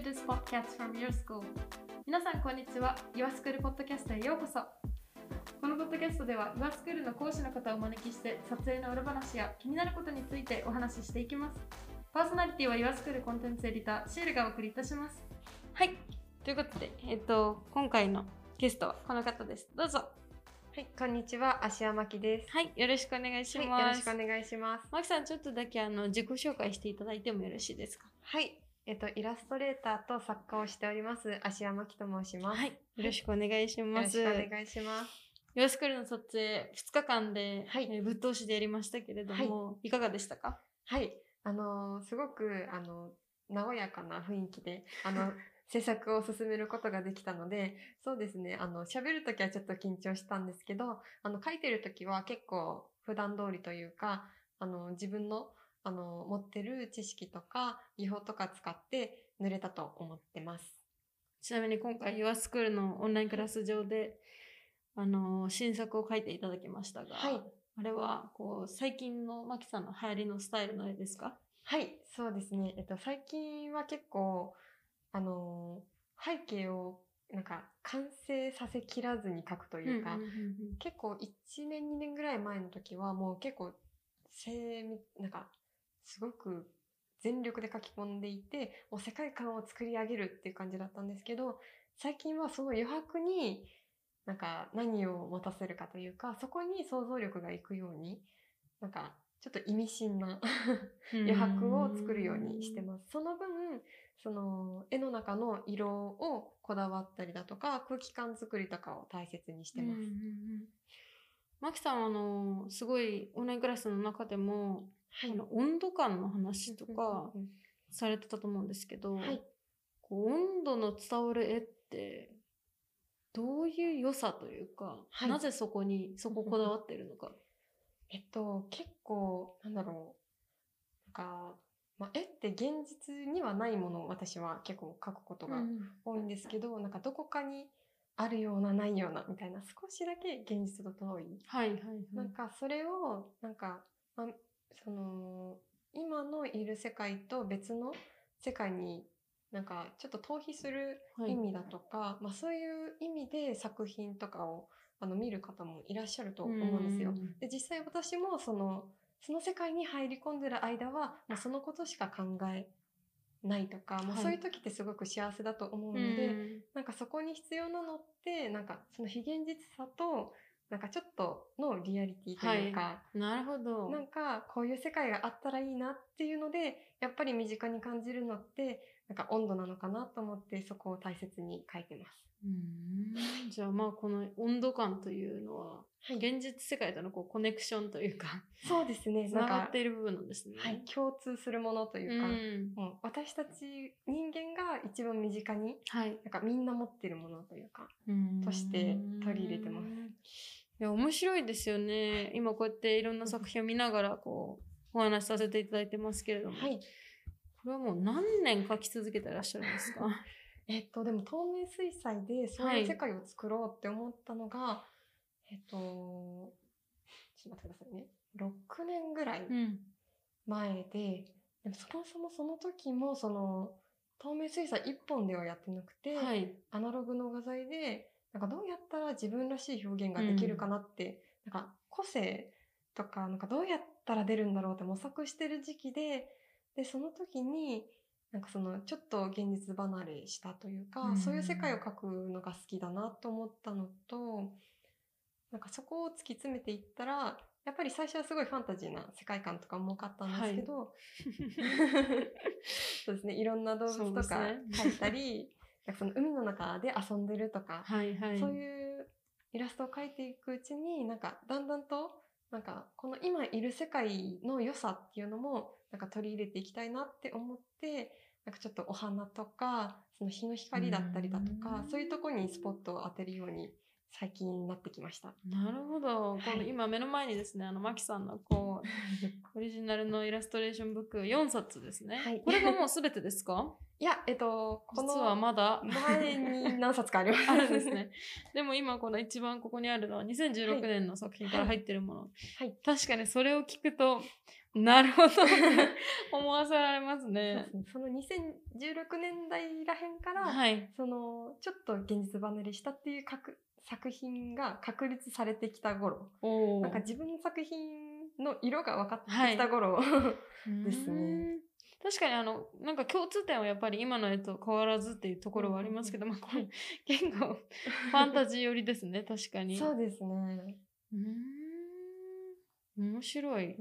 to this podcast from your school. 皆さん、こんにちは。Your School Podcast へようこそ。このポッドキャストでは Your School の講師の方をお招きして撮影の裏話や気になることについてお話ししていきます。パーソナリティは Your School コンテンツエディターシールがお送りいたします。はい。ということで、えっと、今回のゲストはこの方です。どうぞ。はい、こんにちは、芦屋真希です。はい。よろしくお願いします。はい、よろしくお願いします。マキさん、ちょっとだけあの自己紹介していただいてもよろしいですか？はい、えっと、イラストレーターと作家をしております、芦屋真希と申します。はい。よろしくお願いしよろます。しくお願いします。ヨースクールの撮影2日間で、はいえーぶっ通しでやりましたけれども、い、かがでしたか？はい、あのーすごく、あの、和やかな雰囲気で、あの、制作を進めることができたので、そうですね、あの、喋るときはちょっと緊張したんですけど、あの、書いてるときは結構普段通りというか、あの、自分の、あの、持ってる知識とか、技法とか使って塗れたと思ってます。ちなみに今回、ヨアスクールのオンラインクラス上で、あのー新作を書いていただきましたが、はいあれは、こう、最近のマキさんの流行りのスタイルの絵ですか？はい、そうですね。えっと、最近は結構、あのー背景を、なんか、完成させきらずに描くというか、結構1年2年ぐらい前の時はもう結構精密なんかすごく全力で書き込んでいてもう世界観を作り上げるっていう感じだったんですけど最近はその余白になんか何を持たせるかというかそこに想像力がいくようになんかちょっと意味深な余白を作るようにしてます。その分、その絵の中の色をこだわったりだとか、空気感作りとかを大切にしてます。マキさんはあのすごいオンラインクラスの中でも、はいあの温度感の話とかうんうんされてたと思うんですけど、はい。こう温度の伝わる絵ってどういう良さというか、はい。なぜそこにそここだわってるのか。えっと、結構、なんだろう。なんか、まあ、絵って現実にはないものを私は結構描くことが多いんですけど、なんかどこかにあるようなないようなみたいな少しだけ現実と遠い。はいはいはい。なんかそれをなんか、まあ、その今のいる世界と別の世界になんかちょっと逃避するはい。意味だとか、まあ、そういう意味で作品とかをあの見る方もいらっしゃると思うんですよ。で実際私もそのその世界に入り込んでる間はもうそのことしか考えないとか、もうはいそういう時ってすごく幸せだと思うのうん。で、なんかそこに必要なのって、なんかその非現実さと、なんかちょっとのリアリティというか、なるほど。なんかこういう世界があったらいいなっていうので、やっぱり身近に感じるのって、なんか温度なのかなと思ってそこを大切に書いてます。うんじゃあまあこの温度感というのは、はい。現実世界とのこうコネクションというか、そうですね。つながっ、ている部分なんですね。はい。共通するものというか、うんもう私たち人間が一番身近に、はい。なんかみんな持ってるものというか、ととして取り入れてますいや、面白いですよね。今こうやっていろんな作品を見ながら、こう、お話しさせていただいてますけれども。はい。これはもう何年描き続けてらっしゃるんですか？えっと、でも透明水彩でそういう世界を作ろうって思ったのが、えっと、ちょっと待ってくださいね。6年ぐらいうん。前で、でもそもそもその時もその透明水彩1本ではやってなくて、はい。アナログの画材で、なんかどうやったら自分らしい表現ができるかなって、なんか個性とか、なんかどうやったら出るんだろうって模索してる時期で、で、その時に、なんかそのちょっと現実離れしたというか、うんそういう世界を描くのが好きだなと思ったのと、なんかそこを突き詰めていったら、やっぱり最初はすごいファンタジーな世界観とかも多かったんですけど、そうですね、いろんな動物とか描いたり、その海の中で遊んでるとか、はいはい。そういうイラストを描いていくうちに、なんかだんだんと、なんかこの今いる世界の良さっていうのも、なんか取り入れていきたいなって思って、なんかちょっとお花とか、その日の光だったりだとかう、んそういうとこにスポットを当てるように最近なってきました。なるほど。はいこの今目の前にですね、あの、マキさんのこう、オリジナルのイラストレーションブック4冊ですね。はいこれがもうすべてですか？いや、えっと、こ実はのまだ？前に何冊かあります。あるんですね。でも今この一番ここにあるのは2016年の作品から入ってるもの。はい。確かにそれを聞くと、なるほど。思わせられますね。そうですねその2016年代らへんから、はい。そのちょっと現実離れしたっていう確作品が確立されてきた頃おなんか自分の作品の色が分かってきた頃、ですね。確かにあのなんか共通点はやっぱり今の絵と変わらずっていうところはありますけど、まあこれ結構ファンタジー寄りですね確かに。そうですね。うーん面白い。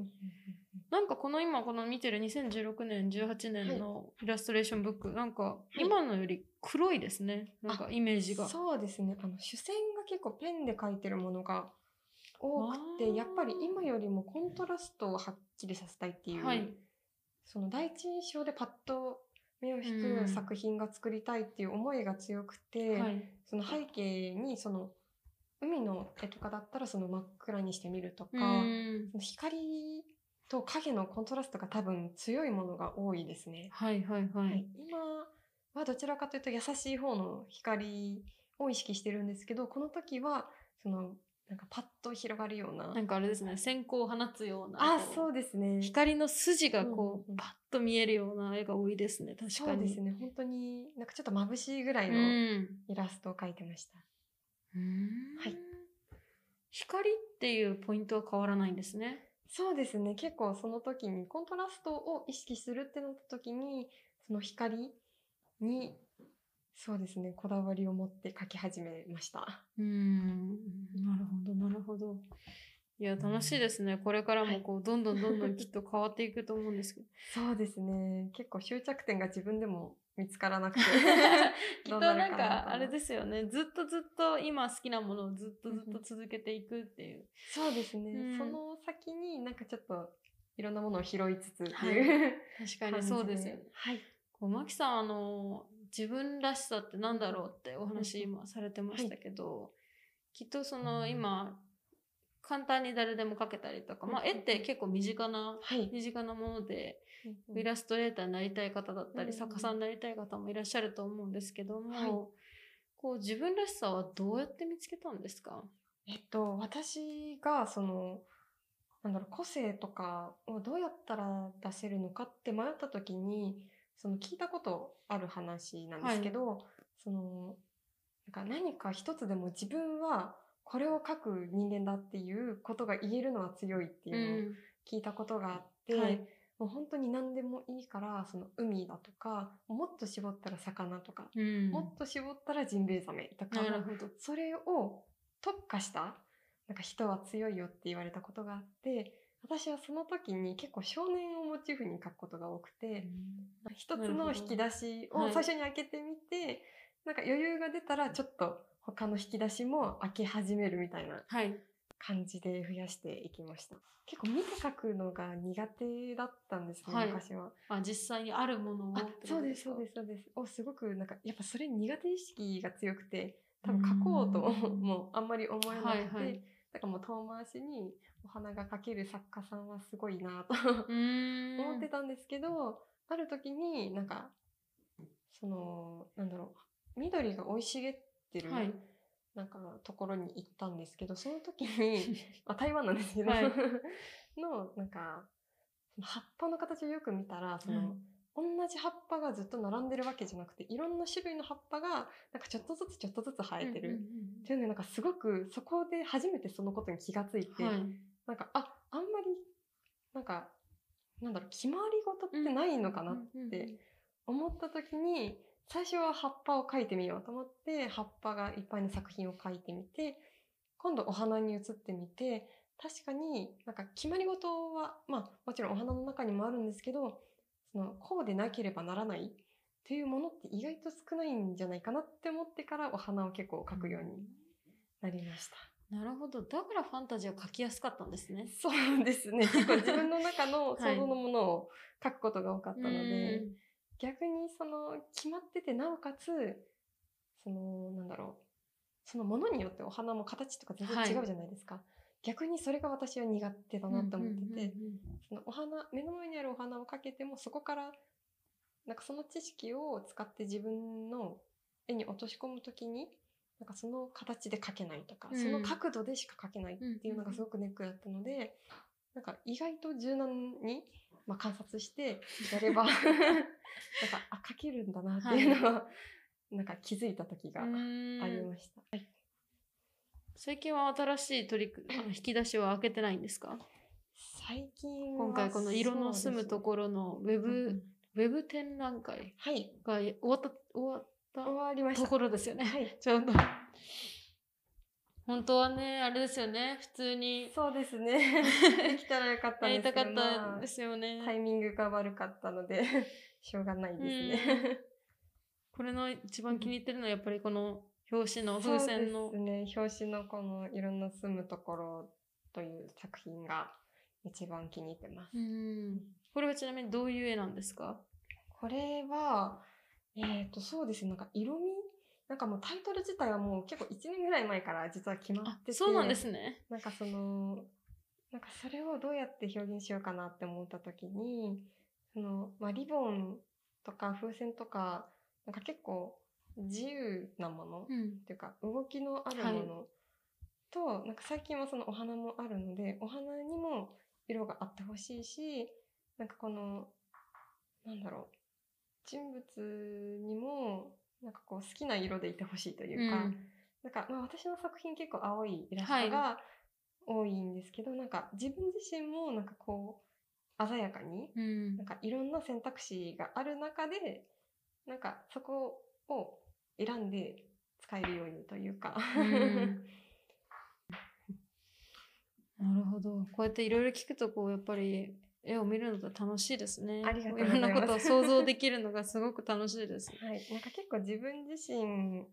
なんかこの今この見てる2016年18年のイラストレーションブック、なんかい今のより黒いですねなんかイメージが。そうですねあの主線が結構ペンで描いてるものが多くあてーやっぱり今よりもコントラストをはっきりさせたいっていう、はい。その第一印象でパッと目を引うんく作品が作りたいっていう思いが強くて、はい。その背景にその海の絵とかだったらその真っ暗にしてみるとか、光と影のコントラストが多分強いものが多いですね。はいはいははい。い。今はどちらかというと優しい方の光を意識してるんですけどこの時はそのなんかパッと広がるような。なんかあれですね。線香を放つような。あそうですね。光の筋がこう、パッと見えるような絵が多いですね。確かに。そうですね。本当になんかちょっと眩しいぐらいのうん。イラストを描いてました、うん。はい。光っていうポイントは変わらないんですねそうですね。結構その時にコントラストを意識するってなった時にその光にそうですねこだわりを持って描き始めました。うん。なるほどなるほど。いや楽しいですね。これからもこうどんどんどんどんきっと変わっていくと思うんですけど。そうですね。結構終着点が自分でも見つからなくて きっどとう。なんかあれですよね。ずっとずっと今好きなものをずっとずっと続けていくっていう。そうですね、うん。その先になんかちょっといろんなものを拾いつつっていう、確かに。そうですよね。はい。こうマキさんあの自分らしさってなんだろうってお話うん今されてましたけど、きっとその今簡単に誰でも描けたりとか、まあ、うん。絵って結構身近なはい、身近なものでうんイラストレーターになりたい方だったり、うん作家さんになりたい方もいらっしゃると思うんですけども、はい。こう自分らしさはどうやって見つけたんですか？えっと私がそのなんだろう個性とかをどうやったら出せるのかって迷った時にその聞いたことある話なんですけど、そのなんか何か一つでも自分はこれを書く人間だっていうことが言えるのは強いっていうのを聞いたことがあって、はいもう本当に何でもいいからその海だとかもっと絞ったら魚とか、うん。もっと絞ったらジンベエザメとかそれを特化したなんか人は強いよって言われたことがあって私はその時に結構少年をモチーフに描くことが多くて一つの引き出しをはい。最初に開けてみて、なんか余裕が出たらちょっと他の引き出しも開け始めるみたいなはい感じで増やしていきました。結構見て描くのが苦手だったんですね、はい。昔は。あ実際にあるものをそうですか？そうですそうです。おすごくなんかやっぱそれ苦手意識が強くて多分描こうとうん もうあんまり思えなくて、はいはい。だからもう遠回しにお花が描ける作家さんはすごいなと 思ってたんですけど、ある時になんかそのなんだろう緑が生い茂ってる、はいなんかところに行ったんですけどその時に あ台湾なんですけど、はい。のなんか葉っぱの形をよく見たらその、はい同じ葉っぱがずっと並んでるわけじゃなくていろんな種類の葉っぱがなんかちょっとずつちょっとずつ生えてる、うんうんっていうのでなんかすごくそこで初めてそのことに気がついて、うんはい。なんかああんまりなんかなんだろう決まり事ってないのかなって思った時に最初は葉っぱを描いてみようと思って葉っぱがいっぱいの作品を描いてみて今度お花に移ってみて確かになんか決まり事はまあもちろんお花の中にもあるんですけどそのこうでなければならないっていうものって意外と少ないんじゃないかなって思ってからお花を結構描くようになりました。なるほど。だからファンタジーを描きやすかったんですね。そうですね。結構自分の中の はい。想像のものを描くことが多かったので、うん逆にその決まっててなおかつそのなんだろうそのものによってお花も形とか全然はい。違うじゃないですか、逆にそれが私は苦手だなと思ってて、そのお花目の前にあるお花をかけてもそこからなんかその知識を使って自分の絵に落とし込むときになんかその形で描けないとか、うん。その角度でしか描けないっていうのがすごくネックだったので、なんか意外と柔軟に、まあ、観察してやれば なんかあ書けるんだなっていうのは、なんか気づいた時がありました。最近は新しい取り組みあの引き出しは開けてないんですか？最近は今回この色の住むところのウェブ、ねウェブ展覧会はい。が終わった終わった終わりました。ところですよね。はい。ちょうど。本当はね、あれですよね、普通にそうですね。できたらよかったんですけどやりたかったまあんですよね。タイミングが悪かったので しょうがないですね。これの一番気に入ってるのはやっぱりこの表紙の風船のそうですね。表紙のこのいろんな住むところという作品が一番気に入ってます。うんこれはちなみにどういう絵なんですか？これは、えっ、と、そうですね。なんか色味なんかもうタイトル自体はもう結構1年ぐらい前から実は決まあってて。そうなんですね。なんかその、なんかそれをどうやって表現しようかなって思った時に、その、まあ、リボンとか風船とか、なんか結構自由なもの、うんっていうか動きのあるものと、なんか最近はそのお花もあるのでお花にも色があってほしいしなんかこのなんだろう人物にもなんかこう好きな色でいてほしいというか、うんなんかまあ私の作品結構青いイラストが多いんですけど、なんか自分自身もなんかこう鮮やかにうんなんかいろんな選択肢がある中で、なんかそこを選んで使えるようにというか。うん なるほど。こうやっていろいろ聞くと、こう、やっぱり、絵を見るのって楽しいですね。ありがとういろんなことを想像できるのがすごく楽しいです。はい。なんか結構自分自身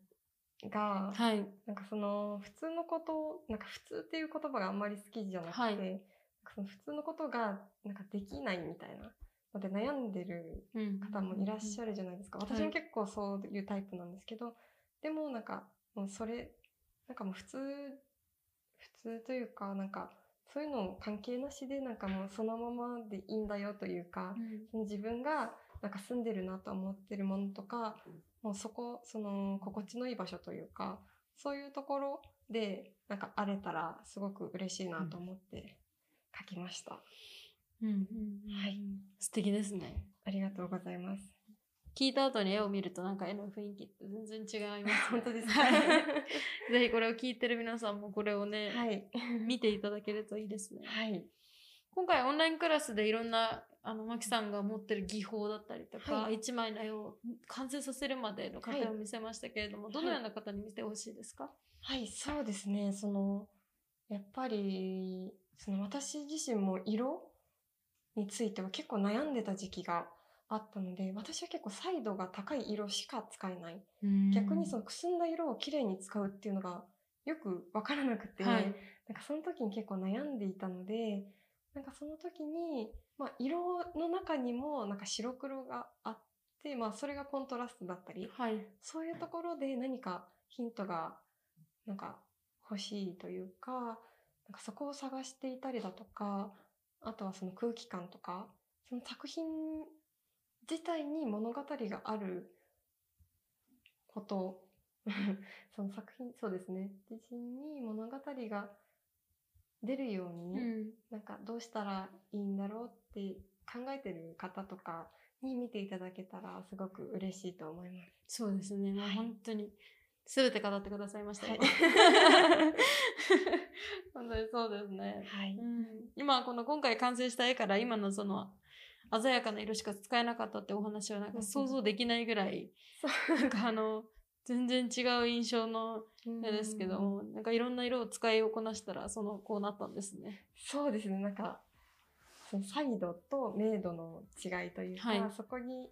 が、はい。なんかその普通のこと、なんか普通っていう言葉があんまり好きじゃなくて、はいなんかその普通のことがなんかできないみたいなので悩んでるうん方もいらっしゃるじゃないですか。はい私も結構そういうタイプなんですけど、でもなんかもうそれ、なんかもう普通、普通というか、なんかそういうの関係なしでなんかもうそのままでいいんだよというか、うん自分がなんか住んでるなと思ってるものとか、もうそこ、その心地のいい場所というか、そういうところでなんか荒れたらすごく嬉しいなと思って書きました。うんうんはい素敵ですね。ありがとうございます。聞いた後に絵を見るとなんか絵の雰囲気って全然違います、ね。本当ですか？は いぜひこれを聞いてる皆さんもこれをね、はい。見ていただけるといいですね。はい。今回オンラインクラスでいろんなあのマキさんが持ってる技法だったりとか、はい一枚の絵を完成させるまでの過程を見せましたけれども、いどのような方に見てほしいですか、はい、そうですね。その、やっぱり、その私自身も色については結構悩んでた時期があったので、私は結構彩度が高い色しか使えない。逆にそのくすんだ色をきれいに使うっていうのがよくわからなくて、はいなんかその時に結構悩んでいたので、なんかその時に、まあ色の中にもなんか白黒があって、まあそれがコントラストだったり、はい。そういうところで何かヒントがなんか欲しいというか、なんかそこを探していたりだとか、あとはその空気感とか、その作品自体に物語があること、その作品、そうですね、自身に物語が出るように、うん。なんかどうしたらいいんだろうって考えてる方とかに見ていただけたらすごく嬉しいと思います。そうですね。もうはい本当に、すべて語ってくださいましたよ。はい 本当にそうですね。はい。うん、今この今回完成した絵から今のその鮮やかな色しか使えなかったってお話はなんか想像できないぐらい、なんかあの全然違う印象の絵ですけども、なんかいろんな色を使いこなしたらそのこうなったんですね。そうですね、なんか、そのサイドと明度の違いというか、はい。そこに、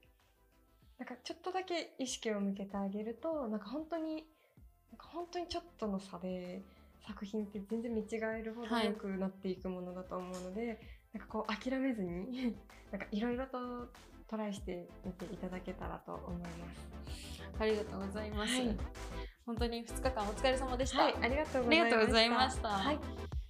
なんかちょっとだけ意識を向けてあげると、なんか本当に、なんか本当にちょっとの差で、作品って全然見違えるほどはい。良くなっていくものだと思うので、なんかこう諦めずに、なんかいろいろとトライしてみていただけたらと思います。ありがとうございます。はい本当に2日間お疲れ様でした。はい、ありがとうごありざいました。